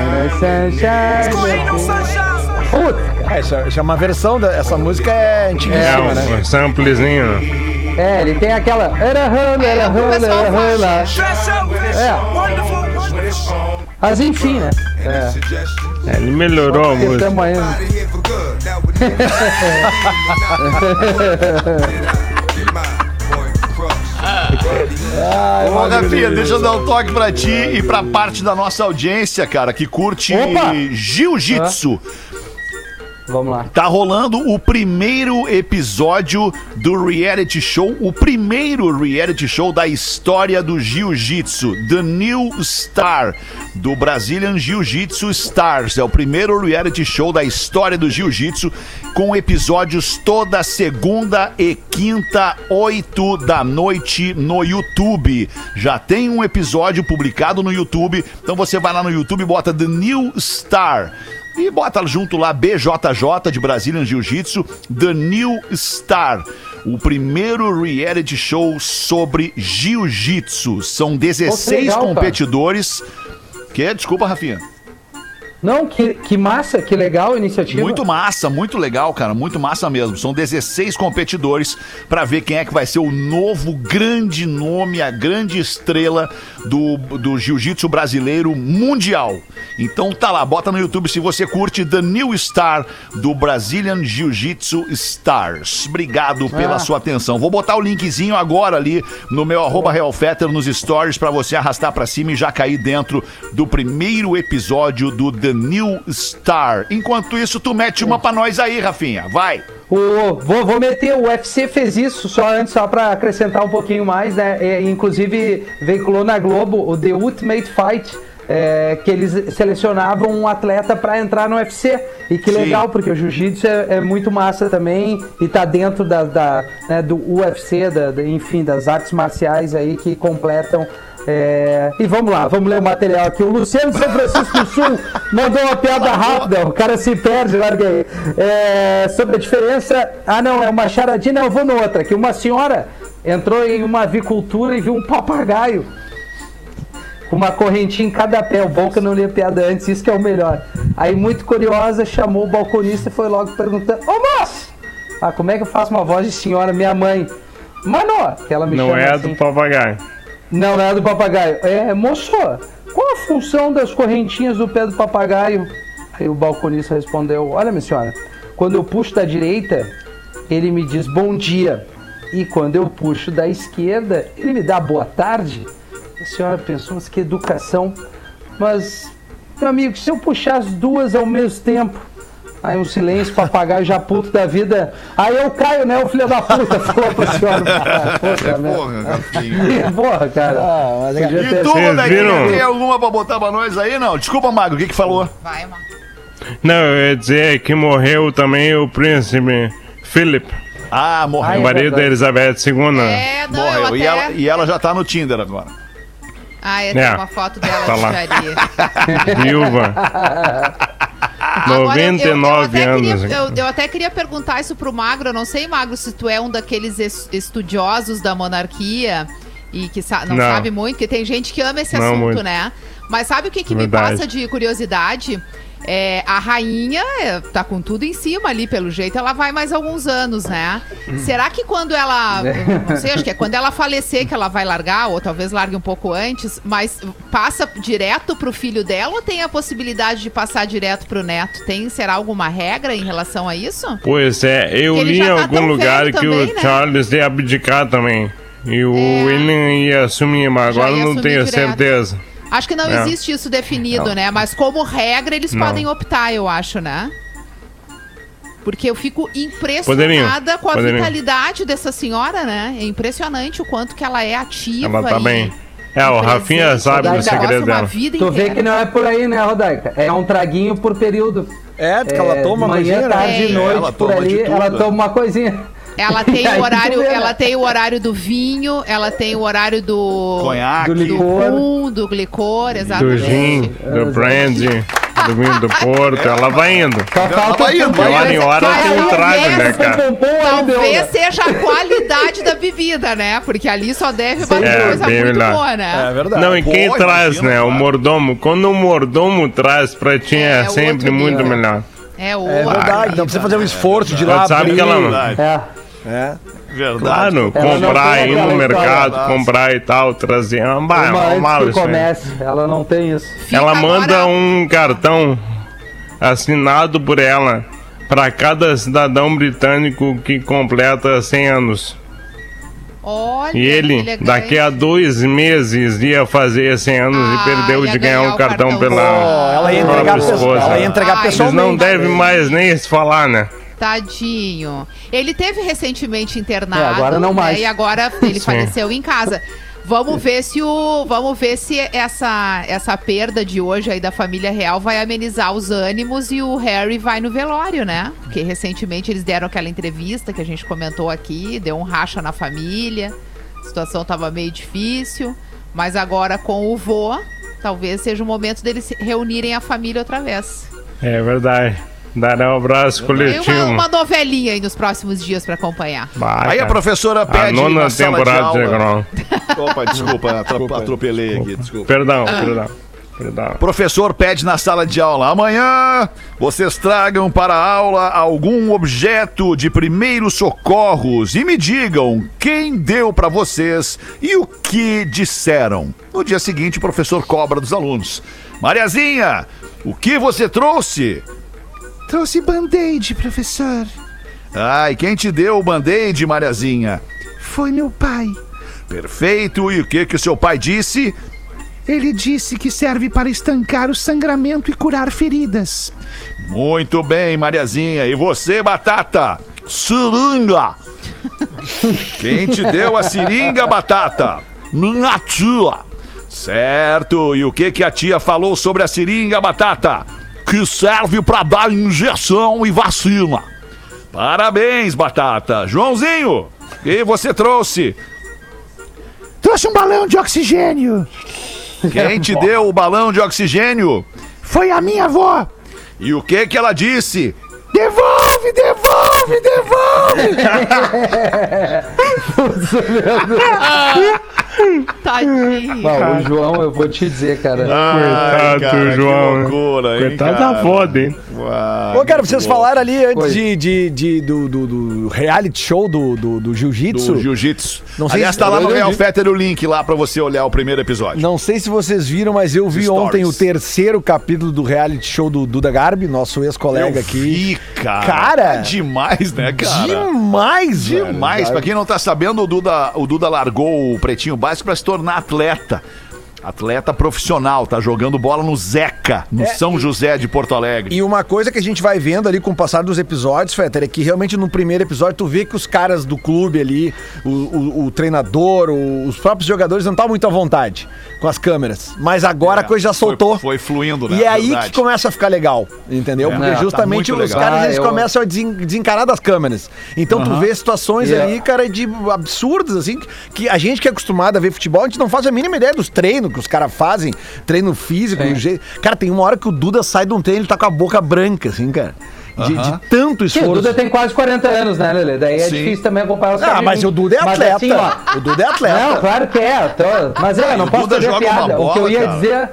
Ain't no sunshine. Puta, É, essa, essa é uma versão da, essa música é É, antiguíssima, né? um samplezinho. É, ele tem aquela. Era rola, era É, pessoal era. É. Mas enfim, né? É. É, ele melhorou a música. crush. Ô, Rafinha, deixa eu dar um toque pra ti e pra parte da nossa audiência, cara, que curte Opa! jiu-jitsu. Vamos lá. Tá rolando o primeiro episódio do reality show, o primeiro reality show da história do jiu-jitsu, The New Star, do Brazilian Jiu-Jitsu Stars. É o primeiro reality show da história do jiu-jitsu, com episódios toda segunda e quinta, 8 da noite no YouTube. Já tem um episódio publicado no YouTube, então você vai lá no YouTube e bota The New Star. E bota junto lá BJJ de Brazilian Jiu-Jitsu, The New Star. O primeiro reality show sobre jiu-jitsu. São 16 legal, cara. competidores. Que? Desculpa, Rafinha. Não, que, que massa, que legal a iniciativa. Muito massa, muito legal, cara, muito massa mesmo. São 16 competidores pra ver quem é que vai ser o novo grande nome, a grande estrela do, do jiu-jitsu brasileiro mundial. Então tá lá, bota no YouTube se você curte The New Star do Brazilian Jiu-Jitsu Stars. Obrigado pela Ah. sua atenção. Vou botar o linkzinho agora ali no meu arroba Realfetter nos stories pra você arrastar pra cima e já cair dentro do primeiro episódio do The New Star. Enquanto isso, tu mete uma pra nós aí, Rafinha. Vai. O, vou, vou meter, o UFC fez isso só antes, só pra acrescentar um pouquinho mais, né? É, inclusive, veiculou na Globo o The Ultimate Fight. É, que eles selecionavam um atleta pra entrar no UFC. E que Sim. legal, porque o jiu-jitsu é, é muito massa também e tá dentro da, da, né, do UFC, da, da- enfim, das artes marciais aí que completam. é, E vamos lá, vamos ler o material aqui. O Luciano de São Francisco do Sul mandou uma piada rápida, o cara se perde, larga aí. É, sobre a diferença. Ah, não, é uma charadinha, não, eu vou no outra. Que uma senhora entrou em uma avicultura e viu um papagaio com uma correntinha em cada pé. O bom que eu não li a piada antes, isso que é o melhor. Aí, muito curiosa, chamou o balconista e foi logo perguntando: Ô moço! Ah, como é que eu faço uma voz de senhora, minha mãe? Mano, que ela me Não é assim. do papagaio. Não, não é do papagaio. É, moço, qual a função das correntinhas do pé do papagaio? Aí o balconista respondeu: Olha, minha senhora, quando eu puxo da direita, ele me diz bom dia. E quando eu puxo da esquerda, ele me dá boa tarde. A senhora pensou, mas que educação. Mas, meu amigo, se eu puxar as duas ao mesmo tempo. Aí um silêncio, papagaio já puto da vida. Aí eu caio, né, o filho da puta? Falou pra senhora. Porra, merda. Porra, Rafinha. Porra, cara. Ah, mas é- E tu, tem alguma pra botar pra nós aí? Não, desculpa, Magro, o que que falou? Vai, mano. Não, eu ia dizer que morreu também o príncipe Philip, Ah, morreu. O marido da verdade. Elizabeth II. É, não, eu Morreu. até... E, ela, e ela já tá no Tinder agora. Ah, é, É. uma foto dela Tá lá. Viúva. Agora, eu- eu- 99 anos. queria- eu, eu até queria perguntar isso pro Magro. Eu não sei, Magro, se tu é um daqueles es- estudiosos da monarquia e que sa- não, Não. sabe muito, porque tem gente que ama esse Não assunto, muito. né? Mas sabe o que, que me Verdade. passa de curiosidade? É, a rainha é, tá com tudo em cima ali, pelo jeito, ela vai mais alguns anos, né? Será que quando ela. eu Não sei, acho que é quando ela falecer que ela vai largar, ou talvez largue um pouco antes, mas passa direto pro filho dela ou tem a possibilidade de passar direto pro neto? Tem, será alguma regra em relação a isso? Pois é, eu li em tá algum lugar que também, o né? Charles ia abdicar também. E o É. William ia assumir, mas Já agora não tenho direto. certeza. Acho que não É. existe isso definido, né? Mas como regra, eles Não. podem optar, eu acho, né? Porque eu fico impressionada Poderiam, com a poderiam. vitalidade dessa senhora, né? É impressionante o quanto que ela é ativa. Ela tá e- bem. É, o Rafinha sabe do Ela segredo dela. vida Tu vê que não é por aí, né, Rodaica? É um traguinho por período. É, porque ela toma manhã, coisinha, tarde e É, noite, ela por toma ali, de tudo, ela toma uma coisinha. Ela tem o horário, ela tem o horário do vinho, ela tem o horário do Conhaque. Do do licor. rum, do licor, Do exatamente. gin, do brandy, do vinho do Porto, ela vai indo. Só falta vai indo, o vai Hora em hora tem um trago, né, cara? Talvez seja a qualidade da bebida, né? Porque ali só deve bater É, coisa bem muito melhor. boa, né? É verdade. Não, e Pô, quem traz, imagina, né? O claro. mordomo. Quando o mordomo traz pra ti é, É, sempre muito melhor. É o É verdade, não precisa fazer um esforço de ir lá sabe abrir. que ela- Verdade. É. É. Verdade. Claro, comprar, ir no mercado, história, comprar e tal, trazer. Ah, bah, é Uma normal isso aí. comece, ela não tem isso. Fica Ela agora- manda um cartão assinado por ela para cada cidadão britânico que completa 100 anos. Olha, E ele, daqui a dois meses, ia fazer 100 anos Ah, e perdeu de ganhar ganhar um o cartão cartão. pela Ó, ela ia entregar, própria esposa. ela ia entregar Ai, Eles pessoalmente. não devem mais nem se falar, né? Tadinho. Ele teve recentemente internado. É, agora não né, mais. E agora ele faleceu em casa. Vamos ver se o, vamos ver se essa essa perda de hoje aí da família real vai amenizar os ânimos e o Harry vai no velório, né? Porque recentemente eles deram aquela entrevista que a gente comentou aqui, deu um racha na família. A situação tava meio difícil, mas agora com o vô, talvez seja o momento deles se reunirem a família outra vez. É verdade. Dará um abraço E coletivo. uma, uma novelinha aí nos próximos dias pra acompanhar. Bah, Aí a professora A pede nona na sala de temporada de aula... Negrão. Opa, desculpa, atro- atropelei aqui, desculpa. Perdão, perdão. Perdão. Professor pede na sala de aula: amanhã vocês tragam para a aula algum objeto de primeiros socorros e me digam quem deu para vocês e o que disseram. No dia seguinte, o professor cobra dos alunos: Mariazinha, o que você trouxe? Trouxe band-aid, professor. Ai, quem te deu o band-aid, Mariazinha? Foi meu pai. Perfeito, e o que que o seu pai disse? Ele disse que serve para estancar o sangramento e curar feridas. Muito bem, Mariazinha. E você, Batata? Seringa. Quem te deu a seringa, Batata? Minha tia. Certo. E o que que a tia falou sobre a seringa, Batata? Que serve para dar injeção e vacina. Parabéns, Batata. Joãozinho, o que você trouxe? Trouxe um balão de oxigênio. Quem te deu o balão de oxigênio? Foi a minha avó. E o que que ela disse? Devolve, devolve, devolve. Tadinho. Bom, o João, eu vou te dizer, cara. Coitado cara, do que João. loucura, hein, Coitado cara? da foda, hein? Uau, Ô, cara, vocês bom. falaram ali antes de, de, de- do, do, do reality show do, do, do jiu-jitsu. do jiu-jitsu. Não sei Aliás, se- tá lá no Real. Fetter o link lá pra você olhar o primeiro episódio. Não sei se vocês viram, mas eu vi Stories. ontem o terceiro capítulo do reality show do Duda Garbi, nosso ex-colega Eu aqui. vi, cara. Cara. Tá demais, né, cara? Demais, velho. Demais. Pra quem não tá sabendo, o Duda, o Duda largou o Pretinho Básico pra se tornar atleta. Atleta profissional, tá jogando bola no Zeca, no São José de Porto Alegre. E uma coisa que a gente vai vendo ali com o passar dos episódios, Fetter, é que realmente no primeiro episódio tu vê que os caras do clube ali, o, o- o treinador, o- os próprios jogadores não estão muito à vontade com as câmeras. Mas agora É, a coisa já foi- soltou. Foi, fluindo, né? E é aí que começa a ficar legal, entendeu? É, Porque tá justamente muito os legal. caras Ah, eles eu- começam a desen- desencarar das câmeras. Então tu vê situações E é- ali, cara, de absurdas, assim, que a gente que é acostumado a ver futebol, a gente não faz a mínima ideia dos treinos que os caras fazem, treino físico, do jeito. Cara, tem uma hora que o Duda sai de um treino, ele tá com a boca branca, assim, cara. De, de tanto Sim, o esforço. Duda tem quase 40 anos, né, Lele? Daí é Sim. difícil também acompanhar os Ah, caras de mas 20. o Duda é atleta. assim, ó, o Duda é atleta. Não, claro que é. tô- Mas é, não o posso Duda fazer joga uma piada. o que eu bola, ia cara. dizer.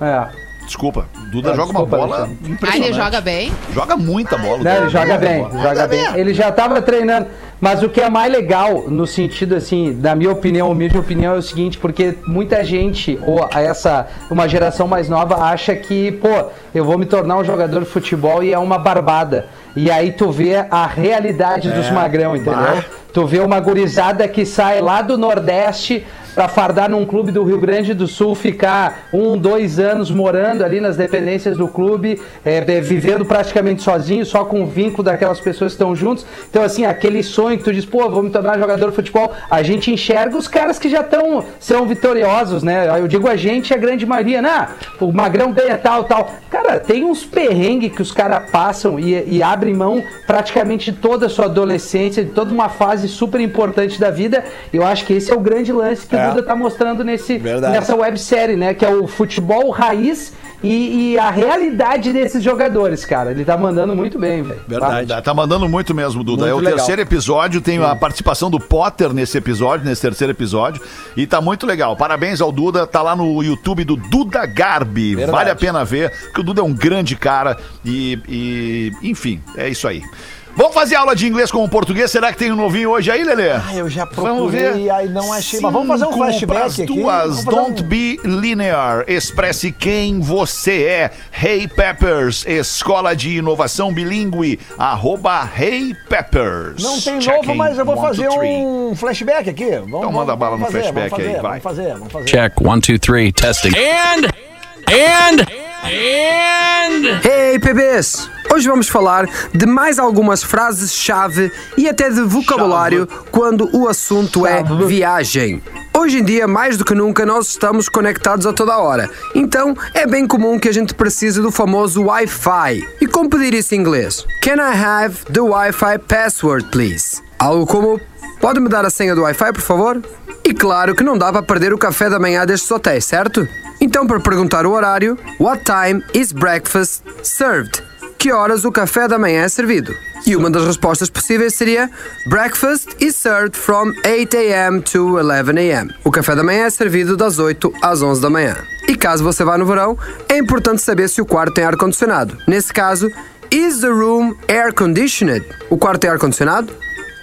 É. Desculpa, Duda Ah, joga desculpa, uma bola. Ah, ele joga bem? Joga muita bola. Não, ele joga bem, bola. joga bem. Ele já tava treinando. Mas o que é mais legal, no sentido assim, da minha opinião, humilde opinião, é o seguinte, porque muita gente, ou essa, uma geração mais nova, acha que, pô, eu vou me tornar um jogador de futebol e é uma barbada. E aí tu vê a realidade dos magrão, entendeu? Tu vê uma gurizada que sai lá do Nordeste pra fardar num clube do Rio Grande do Sul, ficar um, dois anos morando ali nas dependências do clube, é, é, vivendo praticamente sozinho, só com o vínculo daquelas pessoas que estão juntos. Então, assim, aquele sonho que tu diz, pô, vou me tornar jogador de futebol, a gente enxerga os caras que já estão, são vitoriosos, né? Eu digo a gente, a grande maioria, né? O Magrão ganha tal, tal. Cara, tem uns perrengues que os caras passam e, e abrem mão praticamente toda a sua adolescência, de toda uma fase super importante da vida. Eu acho que esse é o grande lance que É. o Duda tá mostrando nesse, Verdade. nessa websérie, né? Que é o futebol raiz e, e a realidade desses jogadores, cara. Ele tá mandando muito bem, velho. Verdade. Tá, tá mandando muito mesmo, Duda. Muito é o legal. terceiro episódio, tem a participação do Potter nesse episódio, nesse terceiro episódio, e tá muito legal. Parabéns ao Duda, tá lá no YouTube do Duda Garbi. Verdade. Vale a pena ver, porque o Duda é um grande cara e, e, enfim, é isso aí. Vamos fazer aula de inglês com o português? Será que tem um novinho hoje aí, Lelê? Ah, eu já Vamos procurei, ver. aí não achei. Mas vamos fazer um Cinco flashback aqui. duas. Vamos fazer Don't um- be linear. Expresse quem você é. Hey Peppers, escola de inovação bilíngue. Arroba Hey Peppers. Não tem Checking. novo, mas eu vou One, fazer two, um flashback aqui. Vamos, Então manda bala no vamos fazer, flashback vamos aí, fazer, vai. Vamos fazer, vamos fazer. Check. One, two, three. Testing. And, and, and. Hey, PBs! Hoje vamos falar de mais algumas frases-chave e até de vocabulário quando o assunto é viagem. Hoje em dia, mais do que nunca, nós estamos conectados a toda hora. Então, é bem comum que a gente precise do famoso Wi-Fi. E como pedir isso em inglês? Can I have the Wi-Fi password, please? Algo como: Pode me dar a senha do Wi-Fi, por favor? E claro que não dá para perder o café da manhã destes hotéis, certo? Então, para perguntar o horário, What time is breakfast served? Que horas o café da manhã é servido? E uma das respostas possíveis seria Breakfast is served from 8 a.m. to 11 a.m. O café da manhã é servido das 8 às 11 da manhã. E caso você vá no verão, é importante saber se o quarto tem ar-condicionado. Nesse caso, Is the room air conditioned? O quarto tem ar-condicionado?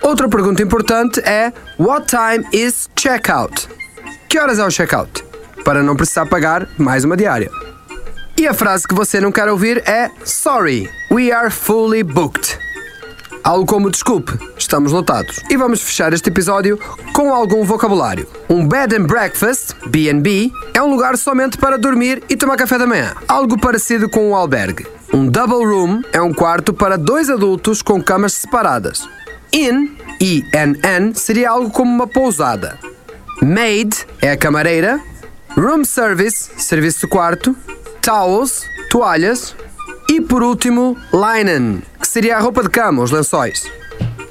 Outra pergunta importante é What time is checkout? Que horas é o checkout? Para não precisar pagar mais uma diária. E a frase que você não quer ouvir é Sorry, we are fully booked. Algo como desculpe, estamos lotados. E vamos fechar este episódio com algum vocabulário. Um bed and breakfast, B&B, é um lugar somente para dormir e tomar café da manhã. Algo parecido com um albergue. Um double room é um quarto para dois adultos com camas separadas. Inn, I-N-N, seria algo como uma pousada. Maid é a camareira. Room service, serviço de quarto. Towels, toalhas. E por último, linen, que seria a roupa de cama, os lençóis.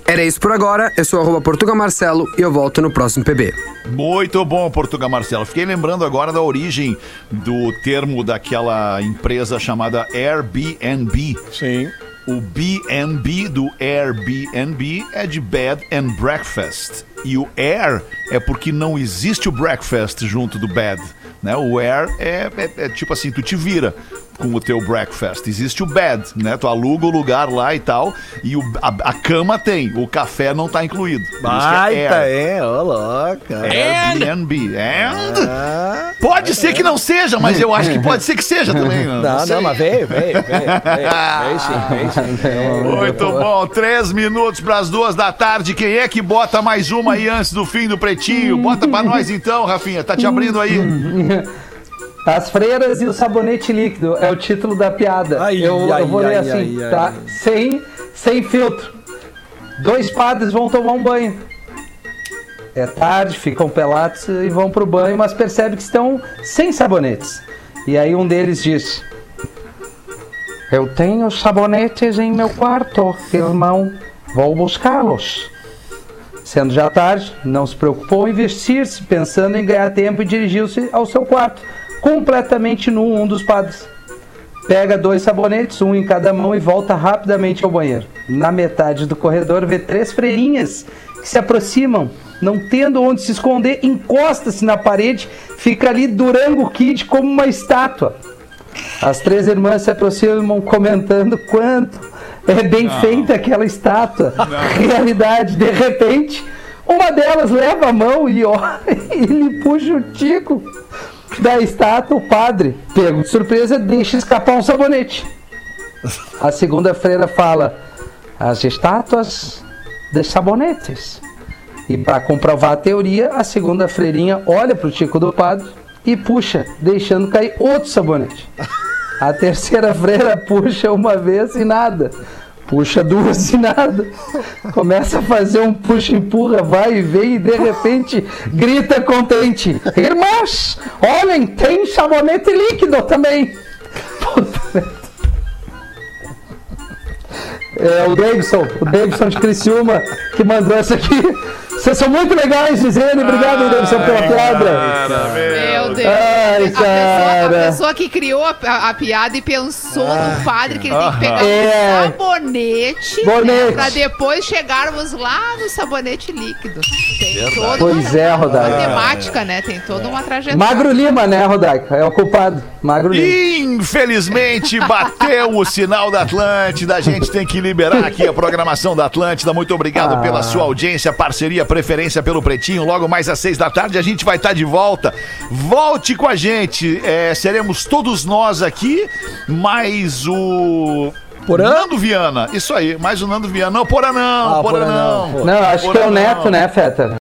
Era isso por agora, eu sou arroba Portuga Marcelo e eu volto no próximo PB. Muito bom, Portugal Marcelo. Fiquei lembrando agora da origem do termo daquela empresa chamada Airbnb. Sim. O B&B do Airbnb é de bed and breakfast. E o air é porque não existe o breakfast junto do bed. Né? O air é, é- é tipo assim, tu te vira com o teu breakfast. Existe o bed, né? Tu aluga o lugar lá e tal. E o- a, a cama tem, o café não tá incluído. Que Baita, air. é, ô louca. Airbnb. And... Pode ser que não seja, mas eu acho que pode ser que seja também. Não, não, sei. mas veio, veio, veio, veio, veio sim, veio sim. Muito bom, três minutos para as duas da tarde. Quem é que bota mais uma aí antes do fim do pretinho? Bota pra nós então, Rafinha. Tá te abrindo aí. As freiras e o sabonete líquido é o título da piada. Ai, eu, ai, eu vou ler ai, assim, ai, tá? ai. Sem, sem filtro. Dois padres vão tomar um banho. É tarde, ficam pelados e vão pro banho, mas percebem que estão sem sabonetes. E aí um deles diz: Eu tenho sabonetes em meu quarto, irmão. Vou buscá-los. Sendo já tarde, não se preocupou em vestir-se, pensando em ganhar tempo e dirigiu-se ao seu quarto, completamente nu, um dos padres. Pega dois sabonetes, um em cada mão, e volta rapidamente ao banheiro. Na metade do corredor, vê três freirinhas que se aproximam. Não tendo onde se esconder, encosta-se na parede, fica ali Durango Kid como uma estátua. As três irmãs se aproximam comentando quanto é bem feita aquela estátua. Realidade, de repente, uma delas leva a mão e, ó, e lhe puxa o tico da estátua. O padre, pego de surpresa, deixa escapar um sabonete. A segunda freira fala: As estátuas de sabonetes. E para comprovar a teoria, a segunda freirinha olha pro tico do padre e puxa, deixando cair outro sabonete. A terceira freira puxa uma vez e nada. Puxa duas e nada. Começa a fazer um puxa-empurra, vai e vem e de repente grita contente: Irmãos, olhem, tem sabonete líquido também. É o Davidson, o Davidson de Criciúma, que mandou essa aqui. Vocês são muito legais, dizendo. Obrigado, Davidson, pela piada. Meu Deus. Ai, a, pessoa, a cara. pessoa que criou a, a- a piada e pensou no padre que ele tem que pegar É. um sabonete Bonete. né, pra depois chegarmos lá no sabonete líquido. Tem toda Pois uma, é, uma Rodaica. temática, né? Tem toda uma trajetória. Magro Lima, né, Rodaica? É o culpado. Magro Lima. Infelizmente, bateu o sinal da Atlântida. A gente tem que liberar aqui a programação da Atlântida. Muito obrigado Ah. pela sua audiência, parceria, preferência pelo Pretinho. Logo mais às seis da tarde a gente vai estar de volta. Volte com a gente. É, seremos todos nós aqui, mais o. Porã? Nando Viana. Isso aí, mais o Nando Viana. Não, Porã não, Ah, Porã Porã não, não. Não, acho que é o Porã Neto, não. né, Feta?